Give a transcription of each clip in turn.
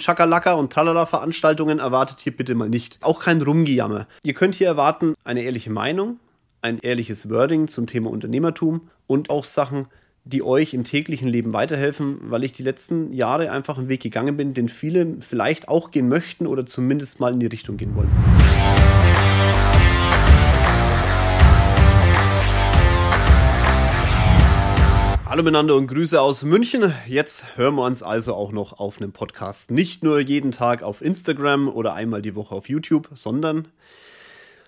Chakalaka und Tralala-Veranstaltungen erwartet hier bitte mal nicht. Auch kein Rumgejammer. Ihr könnt hier erwarten eine ehrliche Meinung, ein ehrliches Wording zum Thema Unternehmertum und auch Sachen, die euch im täglichen Leben weiterhelfen, weil ich die letzten Jahre einfach einen Weg gegangen bin, den viele vielleicht auch gehen möchten oder zumindest mal in die Richtung gehen wollen. Hallo miteinander und Grüße aus München. Jetzt hören wir uns also auch noch auf einem Podcast. Nicht nur jeden Tag auf Instagram oder einmal die Woche auf YouTube, sondern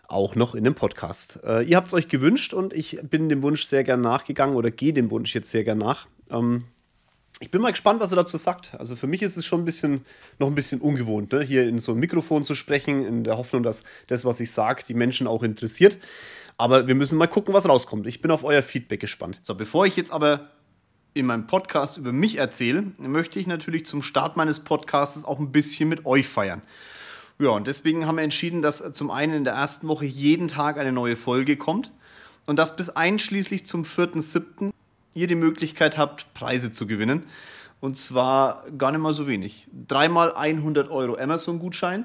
auch noch in einem Podcast. Äh, ihr habt es euch gewünscht und ich bin dem Wunsch sehr gern nachgegangen oder gehe dem Wunsch jetzt sehr gern nach. Ähm, ich bin mal gespannt, was er dazu sagt. Also für mich ist es schon ein bisschen, noch ein bisschen ungewohnt, ne? hier in so ein Mikrofon zu sprechen, in der Hoffnung, dass das, was ich sage, die Menschen auch interessiert. Aber wir müssen mal gucken, was rauskommt. Ich bin auf euer Feedback gespannt. So, bevor ich jetzt aber in meinem Podcast über mich erzähle, möchte ich natürlich zum Start meines Podcasts auch ein bisschen mit euch feiern. Ja, und deswegen haben wir entschieden, dass zum einen in der ersten Woche jeden Tag eine neue Folge kommt und dass bis einschließlich zum 4.7. ihr die Möglichkeit habt, Preise zu gewinnen. Und zwar gar nicht mal so wenig. Dreimal 100 Euro Amazon-Gutschein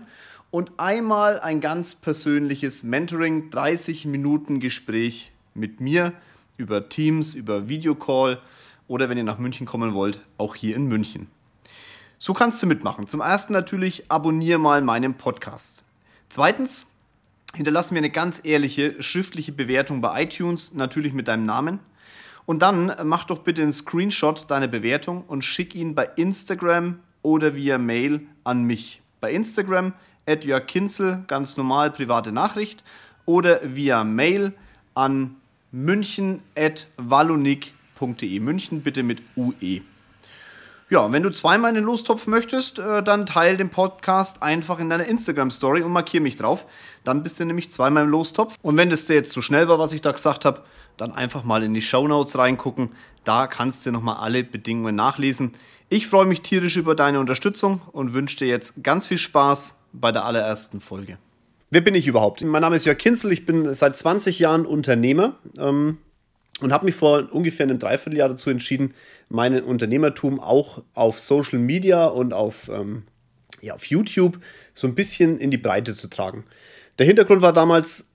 und einmal ein ganz persönliches Mentoring, 30 Minuten Gespräch mit mir über Teams, über Videocall oder wenn ihr nach München kommen wollt, auch hier in München. So kannst du mitmachen. Zum ersten natürlich abonniere mal meinen Podcast. Zweitens hinterlassen wir eine ganz ehrliche schriftliche Bewertung bei iTunes, natürlich mit deinem Namen. Und dann mach doch bitte einen Screenshot deiner Bewertung und schick ihn bei Instagram oder via Mail an mich. Bei Instagram at Jörg Kinzel, ganz normal private Nachricht oder via Mail an münchen at wallonik.de münchen.de. München bitte mit UE. Ja, wenn du zweimal in den Lostopf möchtest, äh, dann teile den Podcast einfach in deiner Instagram-Story und markiere mich drauf. Dann bist du nämlich zweimal im Lostopf. Und wenn das dir jetzt zu schnell war, was ich da gesagt habe, dann einfach mal in die Show Notes reingucken. Da kannst du nochmal alle Bedingungen nachlesen. Ich freue mich tierisch über deine Unterstützung und wünsche dir jetzt ganz viel Spaß bei der allerersten Folge. Wer bin ich überhaupt? Mein Name ist Jörg Kinzel, ich bin seit 20 Jahren Unternehmer. Ähm und habe mich vor ungefähr einem Dreivierteljahr dazu entschieden, mein Unternehmertum auch auf Social Media und auf, ähm, ja, auf YouTube so ein bisschen in die Breite zu tragen. Der Hintergrund war damals,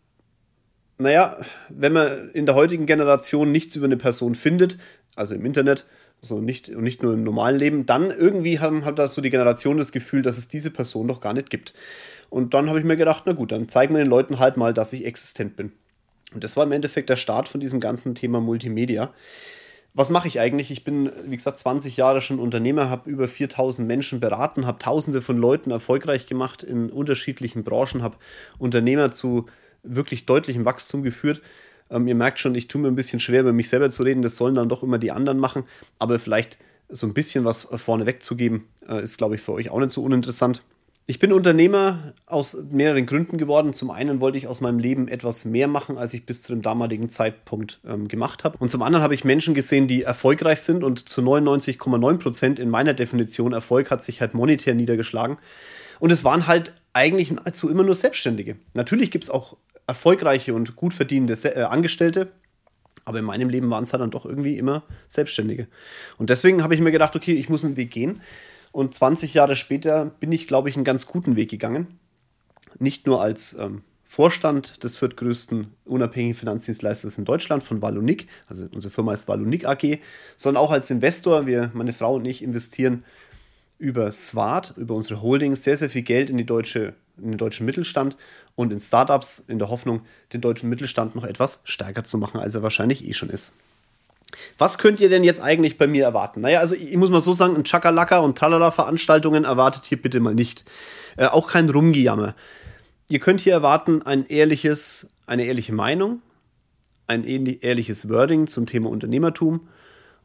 naja, wenn man in der heutigen Generation nichts über eine Person findet, also im Internet, also nicht, und nicht nur im normalen Leben, dann irgendwie haben, hat da so die Generation das Gefühl, dass es diese Person doch gar nicht gibt. Und dann habe ich mir gedacht, na gut, dann zeigen wir den Leuten halt mal, dass ich existent bin. Und das war im Endeffekt der Start von diesem ganzen Thema Multimedia. Was mache ich eigentlich? Ich bin, wie gesagt, 20 Jahre schon Unternehmer, habe über 4000 Menschen beraten, habe Tausende von Leuten erfolgreich gemacht in unterschiedlichen Branchen, habe Unternehmer zu wirklich deutlichem Wachstum geführt. Ähm, ihr merkt schon, ich tue mir ein bisschen schwer, über mich selber zu reden. Das sollen dann doch immer die anderen machen. Aber vielleicht so ein bisschen was vorne wegzugeben, äh, ist, glaube ich, für euch auch nicht so uninteressant. Ich bin Unternehmer aus mehreren Gründen geworden. Zum einen wollte ich aus meinem Leben etwas mehr machen, als ich bis zu dem damaligen Zeitpunkt ähm, gemacht habe. Und zum anderen habe ich Menschen gesehen, die erfolgreich sind und zu 99,9 Prozent in meiner Definition Erfolg hat sich halt monetär niedergeschlagen. Und es waren halt eigentlich nahezu immer nur Selbstständige. Natürlich gibt es auch erfolgreiche und gut verdienende äh, Angestellte, aber in meinem Leben waren es halt dann doch irgendwie immer Selbstständige. Und deswegen habe ich mir gedacht, okay, ich muss einen Weg gehen. Und 20 Jahre später bin ich, glaube ich, einen ganz guten Weg gegangen. Nicht nur als ähm, Vorstand des viertgrößten unabhängigen Finanzdienstleisters in Deutschland von Wallonik, also unsere Firma ist Wallonik AG, sondern auch als Investor. Wir, meine Frau und ich, investieren über Swart, über unsere Holding, sehr, sehr viel Geld in, die deutsche, in den deutschen Mittelstand und in Startups in der Hoffnung, den deutschen Mittelstand noch etwas stärker zu machen, als er wahrscheinlich eh schon ist. Was könnt ihr denn jetzt eigentlich bei mir erwarten? Naja, also ich muss mal so sagen, ein Chakalaka und Tralala-Veranstaltungen erwartet hier bitte mal nicht. Äh, auch kein Rumgejammer. Ihr könnt hier erwarten ein ehrliches, eine ehrliche Meinung, ein ehrliches Wording zum Thema Unternehmertum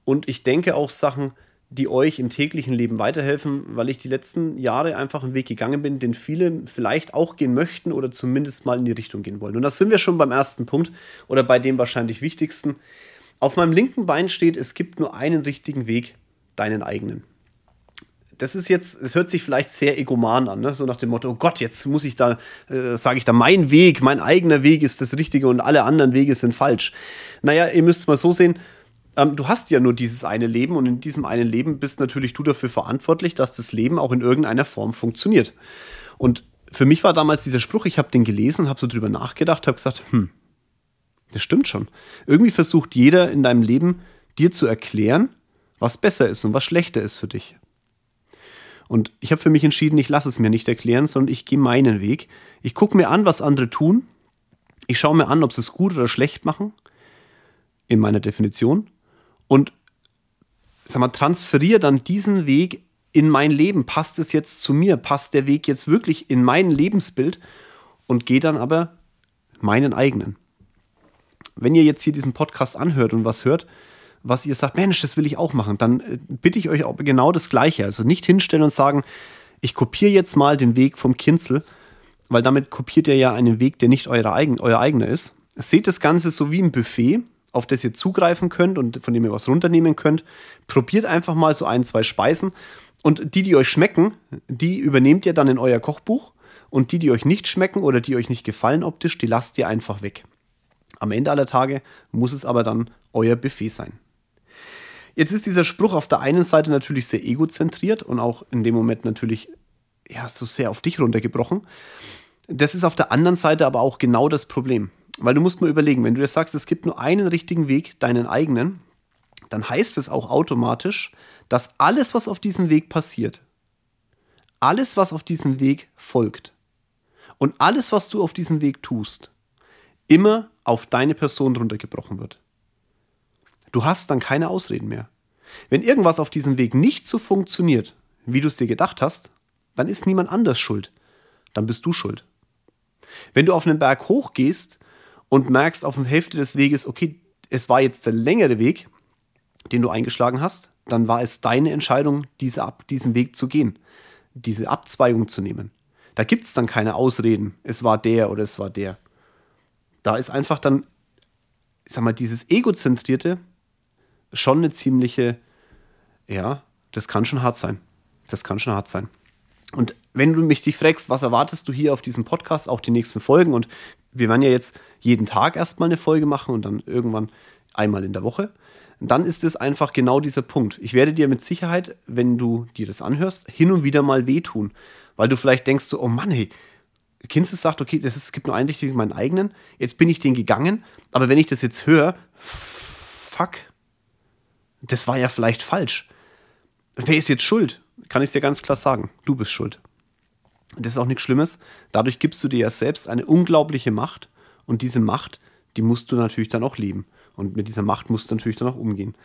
und ich denke auch Sachen, die euch im täglichen Leben weiterhelfen, weil ich die letzten Jahre einfach einen Weg gegangen bin, den viele vielleicht auch gehen möchten oder zumindest mal in die Richtung gehen wollen. Und da sind wir schon beim ersten Punkt oder bei dem wahrscheinlich wichtigsten. Auf meinem linken Bein steht, es gibt nur einen richtigen Weg, deinen eigenen. Das ist jetzt, es hört sich vielleicht sehr egoman an, ne? so nach dem Motto, oh Gott, jetzt muss ich da, äh, sage ich da, mein Weg, mein eigener Weg ist das Richtige und alle anderen Wege sind falsch. Naja, ihr müsst es mal so sehen, ähm, du hast ja nur dieses eine Leben und in diesem einen Leben bist natürlich du dafür verantwortlich, dass das Leben auch in irgendeiner Form funktioniert. Und für mich war damals dieser Spruch, ich habe den gelesen, habe so drüber nachgedacht, habe gesagt, hm, das stimmt schon. Irgendwie versucht jeder in deinem Leben dir zu erklären, was besser ist und was schlechter ist für dich. Und ich habe für mich entschieden, ich lasse es mir nicht erklären, sondern ich gehe meinen Weg. Ich gucke mir an, was andere tun. Ich schaue mir an, ob sie es gut oder schlecht machen, in meiner Definition. Und sag mal, transferiere dann diesen Weg in mein Leben. Passt es jetzt zu mir? Passt der Weg jetzt wirklich in mein Lebensbild? Und gehe dann aber meinen eigenen. Wenn ihr jetzt hier diesen Podcast anhört und was hört, was ihr sagt, Mensch, das will ich auch machen, dann äh, bitte ich euch auch genau das Gleiche. Also nicht hinstellen und sagen, ich kopiere jetzt mal den Weg vom Kinzel, weil damit kopiert ihr ja einen Weg, der nicht euer, eigen, euer eigener ist. Seht das Ganze so wie ein Buffet, auf das ihr zugreifen könnt und von dem ihr was runternehmen könnt. Probiert einfach mal so ein, zwei Speisen und die, die euch schmecken, die übernehmt ihr dann in euer Kochbuch und die, die euch nicht schmecken oder die euch nicht gefallen optisch, die lasst ihr einfach weg. Am Ende aller Tage muss es aber dann euer Buffet sein. Jetzt ist dieser Spruch auf der einen Seite natürlich sehr egozentriert und auch in dem Moment natürlich ja, so sehr auf dich runtergebrochen. Das ist auf der anderen Seite aber auch genau das Problem. Weil du musst mal überlegen, wenn du dir sagst, es gibt nur einen richtigen Weg, deinen eigenen, dann heißt es auch automatisch, dass alles, was auf diesem Weg passiert, alles, was auf diesem Weg folgt und alles, was du auf diesem Weg tust, immer auf deine Person runtergebrochen wird. Du hast dann keine Ausreden mehr. Wenn irgendwas auf diesem Weg nicht so funktioniert, wie du es dir gedacht hast, dann ist niemand anders schuld. Dann bist du schuld. Wenn du auf einen Berg hochgehst und merkst auf der Hälfte des Weges, okay, es war jetzt der längere Weg, den du eingeschlagen hast, dann war es deine Entscheidung, diese Ab diesen Weg zu gehen, diese Abzweigung zu nehmen. Da gibt es dann keine Ausreden, es war der oder es war der. Da ist einfach dann, ich sag mal, dieses Egozentrierte schon eine ziemliche, ja, das kann schon hart sein. Das kann schon hart sein. Und wenn du mich dich fragst, was erwartest du hier auf diesem Podcast, auch die nächsten Folgen, und wir werden ja jetzt jeden Tag erstmal eine Folge machen und dann irgendwann einmal in der Woche, dann ist es einfach genau dieser Punkt. Ich werde dir mit Sicherheit, wenn du dir das anhörst, hin und wieder mal wehtun, weil du vielleicht denkst so, oh Mann, hey, Kinzel sagt, okay, das ist, es gibt nur einen richtigen, meinen eigenen, jetzt bin ich den gegangen, aber wenn ich das jetzt höre, fuck, das war ja vielleicht falsch. Wer ist jetzt schuld? Kann ich dir ganz klar sagen. Du bist schuld. Das ist auch nichts Schlimmes. Dadurch gibst du dir ja selbst eine unglaubliche Macht. Und diese Macht, die musst du natürlich dann auch leben. Und mit dieser Macht musst du natürlich dann auch umgehen.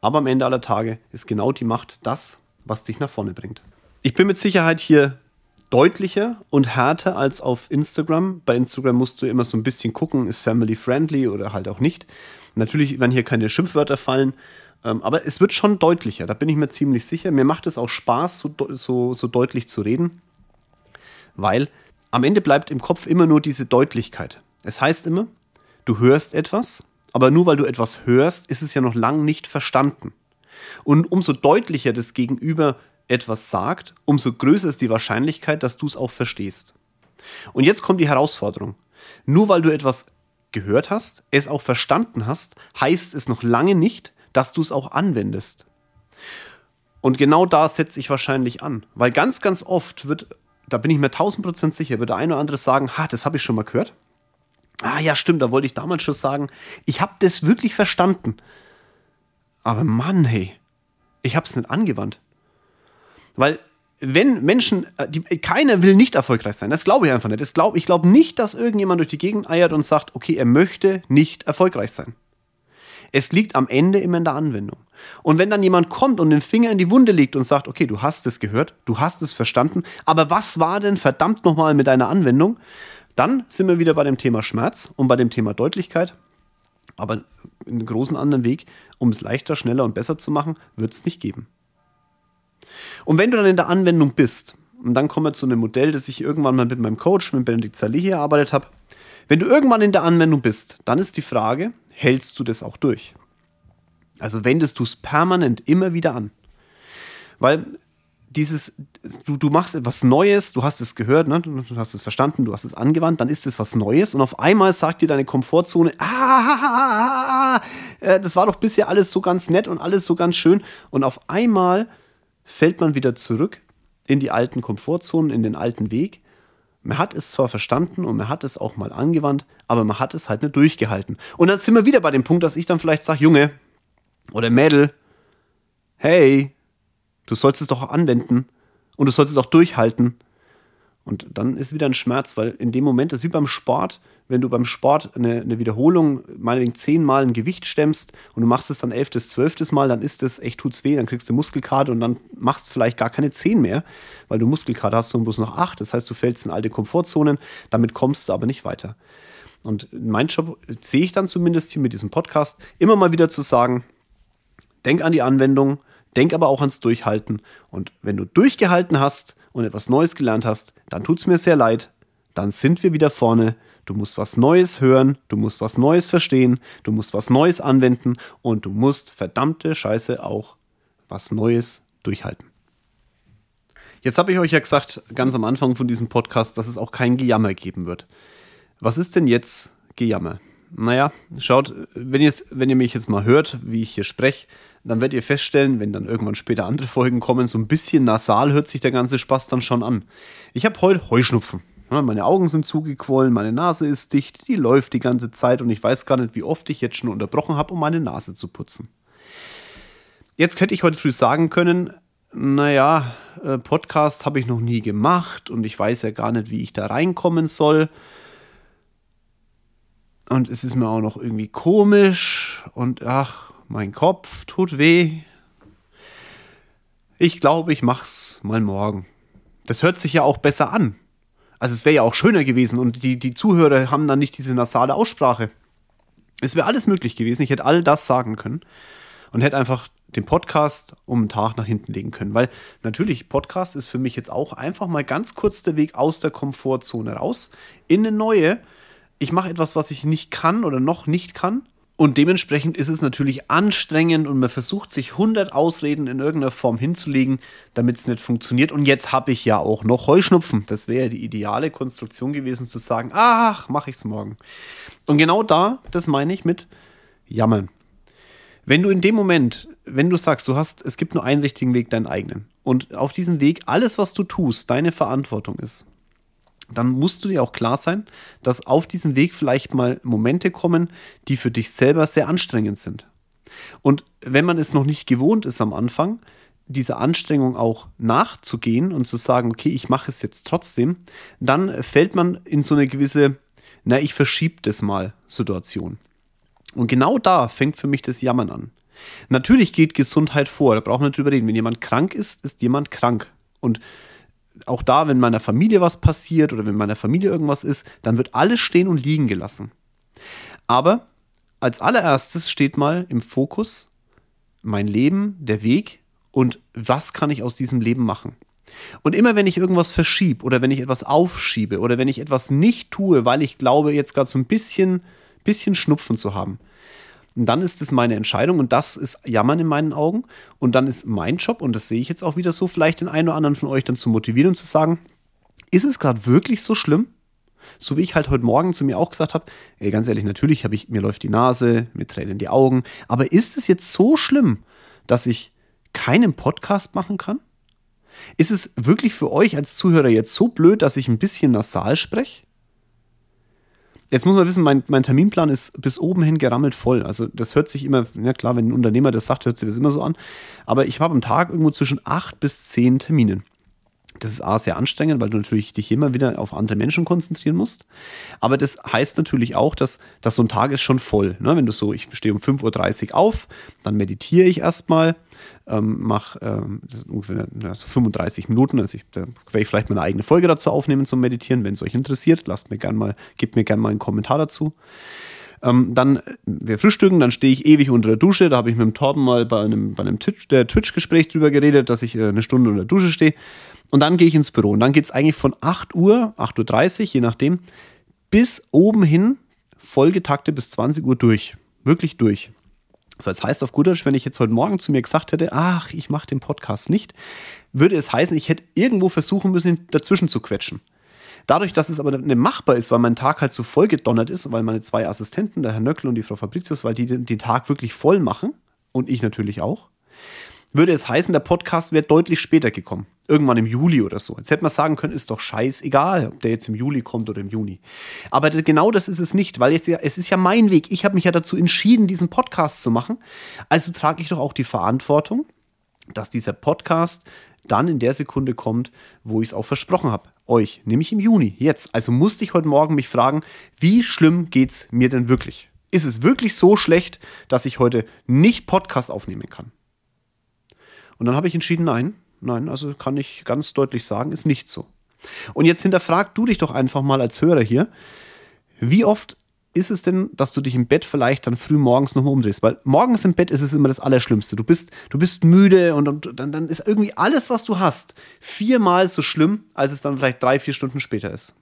Aber am Ende aller Tage ist genau die Macht das, was dich nach vorne bringt. Ich bin mit Sicherheit hier deutlicher und härter als auf Instagram. Bei Instagram musst du immer so ein bisschen gucken, ist family friendly oder halt auch nicht. Natürlich werden hier keine Schimpfwörter fallen, ähm, aber es wird schon deutlicher, da bin ich mir ziemlich sicher. Mir macht es auch Spaß, so, so, so deutlich zu reden, weil am Ende bleibt im Kopf immer nur diese Deutlichkeit. Es heißt immer, du hörst etwas, aber nur weil du etwas hörst, ist es ja noch lang nicht verstanden. Und umso deutlicher das Gegenüber etwas sagt, umso größer ist die Wahrscheinlichkeit, dass du es auch verstehst. Und jetzt kommt die Herausforderung. Nur weil du etwas gehört hast, es auch verstanden hast, heißt es noch lange nicht, dass du es auch anwendest. Und genau da setze ich wahrscheinlich an, weil ganz, ganz oft wird, da bin ich mir tausend Prozent sicher, wird der eine oder andere sagen, ha, das habe ich schon mal gehört. Ah ja, stimmt, da wollte ich damals schon sagen, ich habe das wirklich verstanden. Aber Mann, hey, ich habe es nicht angewandt. Weil wenn Menschen, äh, die, keiner will nicht erfolgreich sein, das glaube ich einfach nicht. Das glaub, ich glaube nicht, dass irgendjemand durch die Gegend eiert und sagt, okay, er möchte nicht erfolgreich sein. Es liegt am Ende immer in der Anwendung. Und wenn dann jemand kommt und den Finger in die Wunde legt und sagt, okay, du hast es gehört, du hast es verstanden, aber was war denn verdammt nochmal mit deiner Anwendung? Dann sind wir wieder bei dem Thema Schmerz und bei dem Thema Deutlichkeit. Aber einen großen anderen Weg, um es leichter, schneller und besser zu machen, wird es nicht geben. Und wenn du dann in der Anwendung bist, und dann kommen wir zu einem Modell, das ich irgendwann mal mit meinem Coach, mit Benedikt Salih hier erarbeitet habe. Wenn du irgendwann in der Anwendung bist, dann ist die Frage, hältst du das auch durch? Also wendest du es permanent immer wieder an. Weil dieses, du, du machst etwas Neues, du hast es gehört, ne? du hast es verstanden, du hast es angewandt, dann ist es was Neues und auf einmal sagt dir deine Komfortzone, ah, ah, äh, das war doch bisher alles so ganz nett und alles so ganz schön. Und auf einmal fällt man wieder zurück in die alten Komfortzonen, in den alten Weg. Man hat es zwar verstanden und man hat es auch mal angewandt, aber man hat es halt nicht durchgehalten. Und dann sind wir wieder bei dem Punkt, dass ich dann vielleicht sage, Junge oder Mädel, hey, du sollst es doch anwenden und du sollst es auch durchhalten. Und dann ist wieder ein Schmerz, weil in dem Moment das ist wie beim Sport, wenn du beim Sport eine, eine Wiederholung, meinetwegen zehnmal ein Gewicht stemmst und du machst es dann elftes, zwölftes Mal, dann ist das echt, tut's weh, dann kriegst du Muskelkater und dann machst vielleicht gar keine zehn mehr, weil du Muskelkater hast, sondern bloß noch acht. Das heißt, du fällst in alte Komfortzonen, damit kommst du aber nicht weiter. Und mein Job sehe ich dann zumindest hier mit diesem Podcast, immer mal wieder zu sagen, denk an die Anwendung, denk aber auch ans Durchhalten. Und wenn du durchgehalten hast und etwas Neues gelernt hast, dann tut es mir sehr leid, dann sind wir wieder vorne Du musst was Neues hören, du musst was Neues verstehen, du musst was Neues anwenden und du musst verdammte Scheiße auch was Neues durchhalten. Jetzt habe ich euch ja gesagt, ganz am Anfang von diesem Podcast, dass es auch kein Gejammer geben wird. Was ist denn jetzt Gejammer? Naja, schaut, wenn, wenn ihr mich jetzt mal hört, wie ich hier spreche, dann werdet ihr feststellen, wenn dann irgendwann später andere Folgen kommen, so ein bisschen nasal hört sich der ganze Spaß dann schon an. Ich habe heute Heuschnupfen. Meine Augen sind zugequollen, meine Nase ist dicht, die läuft die ganze Zeit und ich weiß gar nicht, wie oft ich jetzt schon unterbrochen habe, um meine Nase zu putzen. Jetzt hätte ich heute früh sagen können, naja, äh, Podcast habe ich noch nie gemacht und ich weiß ja gar nicht, wie ich da reinkommen soll. Und es ist mir auch noch irgendwie komisch und ach, mein Kopf tut weh. Ich glaube, ich mach's mal morgen. Das hört sich ja auch besser an. Also es wäre ja auch schöner gewesen und die, die Zuhörer haben dann nicht diese nasale Aussprache. Es wäre alles möglich gewesen. Ich hätte all das sagen können und hätte einfach den Podcast um einen Tag nach hinten legen können. Weil natürlich, Podcast ist für mich jetzt auch einfach mal ganz kurz der Weg aus der Komfortzone raus in eine neue. Ich mache etwas, was ich nicht kann oder noch nicht kann und dementsprechend ist es natürlich anstrengend und man versucht sich 100 Ausreden in irgendeiner Form hinzulegen, damit es nicht funktioniert. Und jetzt habe ich ja auch noch Heuschnupfen. Das wäre ja die ideale Konstruktion gewesen, zu sagen, ach, mache ich es morgen. Und genau da, das meine ich mit jammern. Wenn du in dem Moment, wenn du sagst, du hast, es gibt nur einen richtigen Weg, deinen eigenen, und auf diesem Weg alles, was du tust, deine Verantwortung ist, dann musst du dir auch klar sein, dass auf diesem Weg vielleicht mal Momente kommen, die für dich selber sehr anstrengend sind. Und wenn man es noch nicht gewohnt ist am Anfang, dieser Anstrengung auch nachzugehen und zu sagen, okay, ich mache es jetzt trotzdem, dann fällt man in so eine gewisse, na, ich verschiebe das mal Situation. Und genau da fängt für mich das Jammern an. Natürlich geht Gesundheit vor, da braucht man nicht drüber reden. Wenn jemand krank ist, ist jemand krank. Und auch da, wenn meiner Familie was passiert oder wenn meiner Familie irgendwas ist, dann wird alles stehen und liegen gelassen. Aber als allererstes steht mal im Fokus mein Leben, der Weg und was kann ich aus diesem Leben machen. Und immer wenn ich irgendwas verschiebe oder wenn ich etwas aufschiebe oder wenn ich etwas nicht tue, weil ich glaube, jetzt gerade so ein bisschen, bisschen Schnupfen zu haben, und dann ist es meine Entscheidung und das ist Jammern in meinen Augen. Und dann ist mein Job, und das sehe ich jetzt auch wieder so, vielleicht den einen oder anderen von euch dann zu motivieren und zu sagen, ist es gerade wirklich so schlimm? So wie ich halt heute Morgen zu mir auch gesagt habe, ey, ganz ehrlich, natürlich habe ich, mir läuft die Nase, mir tränen die Augen, aber ist es jetzt so schlimm, dass ich keinen Podcast machen kann? Ist es wirklich für euch als Zuhörer jetzt so blöd, dass ich ein bisschen nasal spreche? Jetzt muss man wissen, mein, mein Terminplan ist bis oben hin gerammelt voll. Also das hört sich immer, ja klar, wenn ein Unternehmer das sagt, hört sich das immer so an. Aber ich habe am Tag irgendwo zwischen acht bis zehn Terminen. Das ist A, sehr anstrengend, weil du natürlich dich immer wieder auf andere Menschen konzentrieren musst. Aber das heißt natürlich auch, dass, dass so ein Tag ist schon voll. Ne? Wenn du so, ich stehe um 5.30 Uhr auf, dann meditiere ich erstmal, ähm, mache ähm, ungefähr ja, so 35 Minuten. Also ich, da werde ich vielleicht mal eine eigene Folge dazu aufnehmen zum Meditieren. Wenn es euch interessiert, lasst mir gerne mal, gebt mir gerne mal einen Kommentar dazu. Ähm, dann, äh, wir frühstücken, dann stehe ich ewig unter der Dusche. Da habe ich mit dem Torben mal bei einem, bei einem Twitch-Gespräch drüber geredet, dass ich äh, eine Stunde unter der Dusche stehe. Und dann gehe ich ins Büro. Und dann geht es eigentlich von 8 Uhr, 8.30 Uhr, je nachdem, bis oben hin, vollgetakte bis 20 Uhr durch. Wirklich durch. So, das heißt auf gut Deutsch, wenn ich jetzt heute Morgen zu mir gesagt hätte, ach, ich mache den Podcast nicht, würde es heißen, ich hätte irgendwo versuchen müssen, dazwischen zu quetschen. Dadurch, dass es aber nicht machbar ist, weil mein Tag halt so voll gedonnert ist, weil meine zwei Assistenten, der Herr Nöckel und die Frau Fabricius, weil die den, den Tag wirklich voll machen und ich natürlich auch, würde es heißen, der Podcast wäre deutlich später gekommen. Irgendwann im Juli oder so. Jetzt hätte man sagen können, ist doch scheißegal, ob der jetzt im Juli kommt oder im Juni. Aber genau das ist es nicht, weil jetzt es ist ja mein Weg. Ich habe mich ja dazu entschieden, diesen Podcast zu machen. Also trage ich doch auch die Verantwortung, dass dieser Podcast dann in der Sekunde kommt, wo ich es auch versprochen habe. Euch, nämlich im Juni, jetzt. Also musste ich heute Morgen mich fragen, wie schlimm geht es mir denn wirklich? Ist es wirklich so schlecht, dass ich heute nicht Podcast aufnehmen kann? Und dann habe ich entschieden, nein, nein, also kann ich ganz deutlich sagen, ist nicht so. Und jetzt hinterfrag du dich doch einfach mal als Hörer hier, wie oft ist es denn, dass du dich im Bett vielleicht dann früh morgens nochmal umdrehst? Weil morgens im Bett ist es immer das Allerschlimmste. Du bist, du bist müde und, und dann, dann ist irgendwie alles, was du hast, viermal so schlimm, als es dann vielleicht drei, vier Stunden später ist.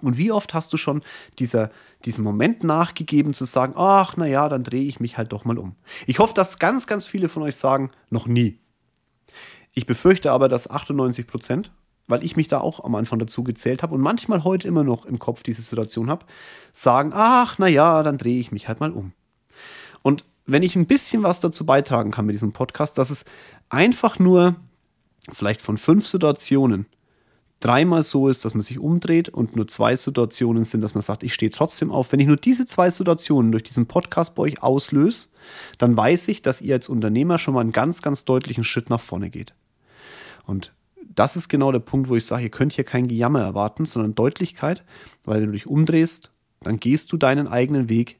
Und wie oft hast du schon dieser, diesem Moment nachgegeben zu sagen, ach, naja, dann drehe ich mich halt doch mal um. Ich hoffe, dass ganz, ganz viele von euch sagen, noch nie. Ich befürchte aber, dass 98 Prozent weil ich mich da auch am Anfang dazu gezählt habe und manchmal heute immer noch im Kopf diese Situation habe, sagen, ach, na ja, dann drehe ich mich halt mal um. Und wenn ich ein bisschen was dazu beitragen kann mit diesem Podcast, dass es einfach nur vielleicht von fünf Situationen dreimal so ist, dass man sich umdreht und nur zwei Situationen sind, dass man sagt, ich stehe trotzdem auf. Wenn ich nur diese zwei Situationen durch diesen Podcast bei euch auslöse, dann weiß ich, dass ihr als Unternehmer schon mal einen ganz, ganz deutlichen Schritt nach vorne geht. Und das ist genau der Punkt, wo ich sage, ihr könnt hier kein Gejammer erwarten, sondern Deutlichkeit, weil wenn du dich umdrehst, dann gehst du deinen eigenen Weg,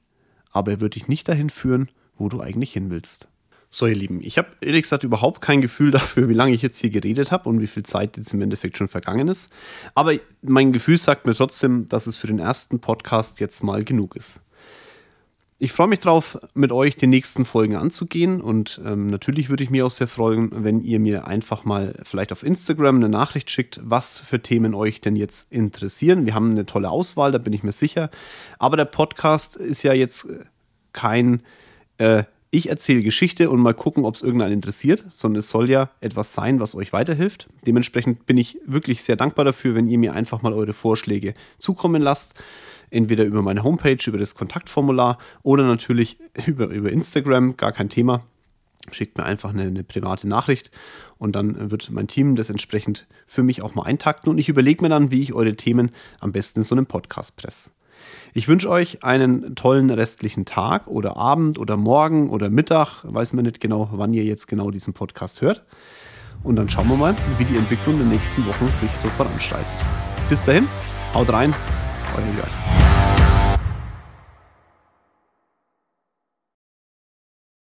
aber er wird dich nicht dahin führen, wo du eigentlich hin willst. So, ihr Lieben, ich habe ehrlich gesagt überhaupt kein Gefühl dafür, wie lange ich jetzt hier geredet habe und wie viel Zeit jetzt im Endeffekt schon vergangen ist. Aber mein Gefühl sagt mir trotzdem, dass es für den ersten Podcast jetzt mal genug ist. Ich freue mich drauf, mit euch die nächsten Folgen anzugehen und ähm, natürlich würde ich mir auch sehr freuen, wenn ihr mir einfach mal vielleicht auf Instagram eine Nachricht schickt, was für Themen euch denn jetzt interessieren. Wir haben eine tolle Auswahl, da bin ich mir sicher. Aber der Podcast ist ja jetzt äh, kein äh, ich erzähle Geschichte und mal gucken, ob es irgendeinen interessiert, sondern es soll ja etwas sein, was euch weiterhilft. Dementsprechend bin ich wirklich sehr dankbar dafür, wenn ihr mir einfach mal eure Vorschläge zukommen lasst entweder über meine Homepage, über das Kontaktformular oder natürlich über, über Instagram, gar kein Thema. Schickt mir einfach eine, eine private Nachricht und dann wird mein Team das entsprechend für mich auch mal eintakten und ich überlege mir dann, wie ich eure Themen am besten in so einem Podcast presse. Ich wünsche euch einen tollen restlichen Tag oder Abend oder Morgen oder Mittag. Weiß man nicht genau, wann ihr jetzt genau diesen Podcast hört. Und dann schauen wir mal, wie die Entwicklung in den nächsten Wochen sich so veranstaltet. Bis dahin, haut rein, euer Jörg.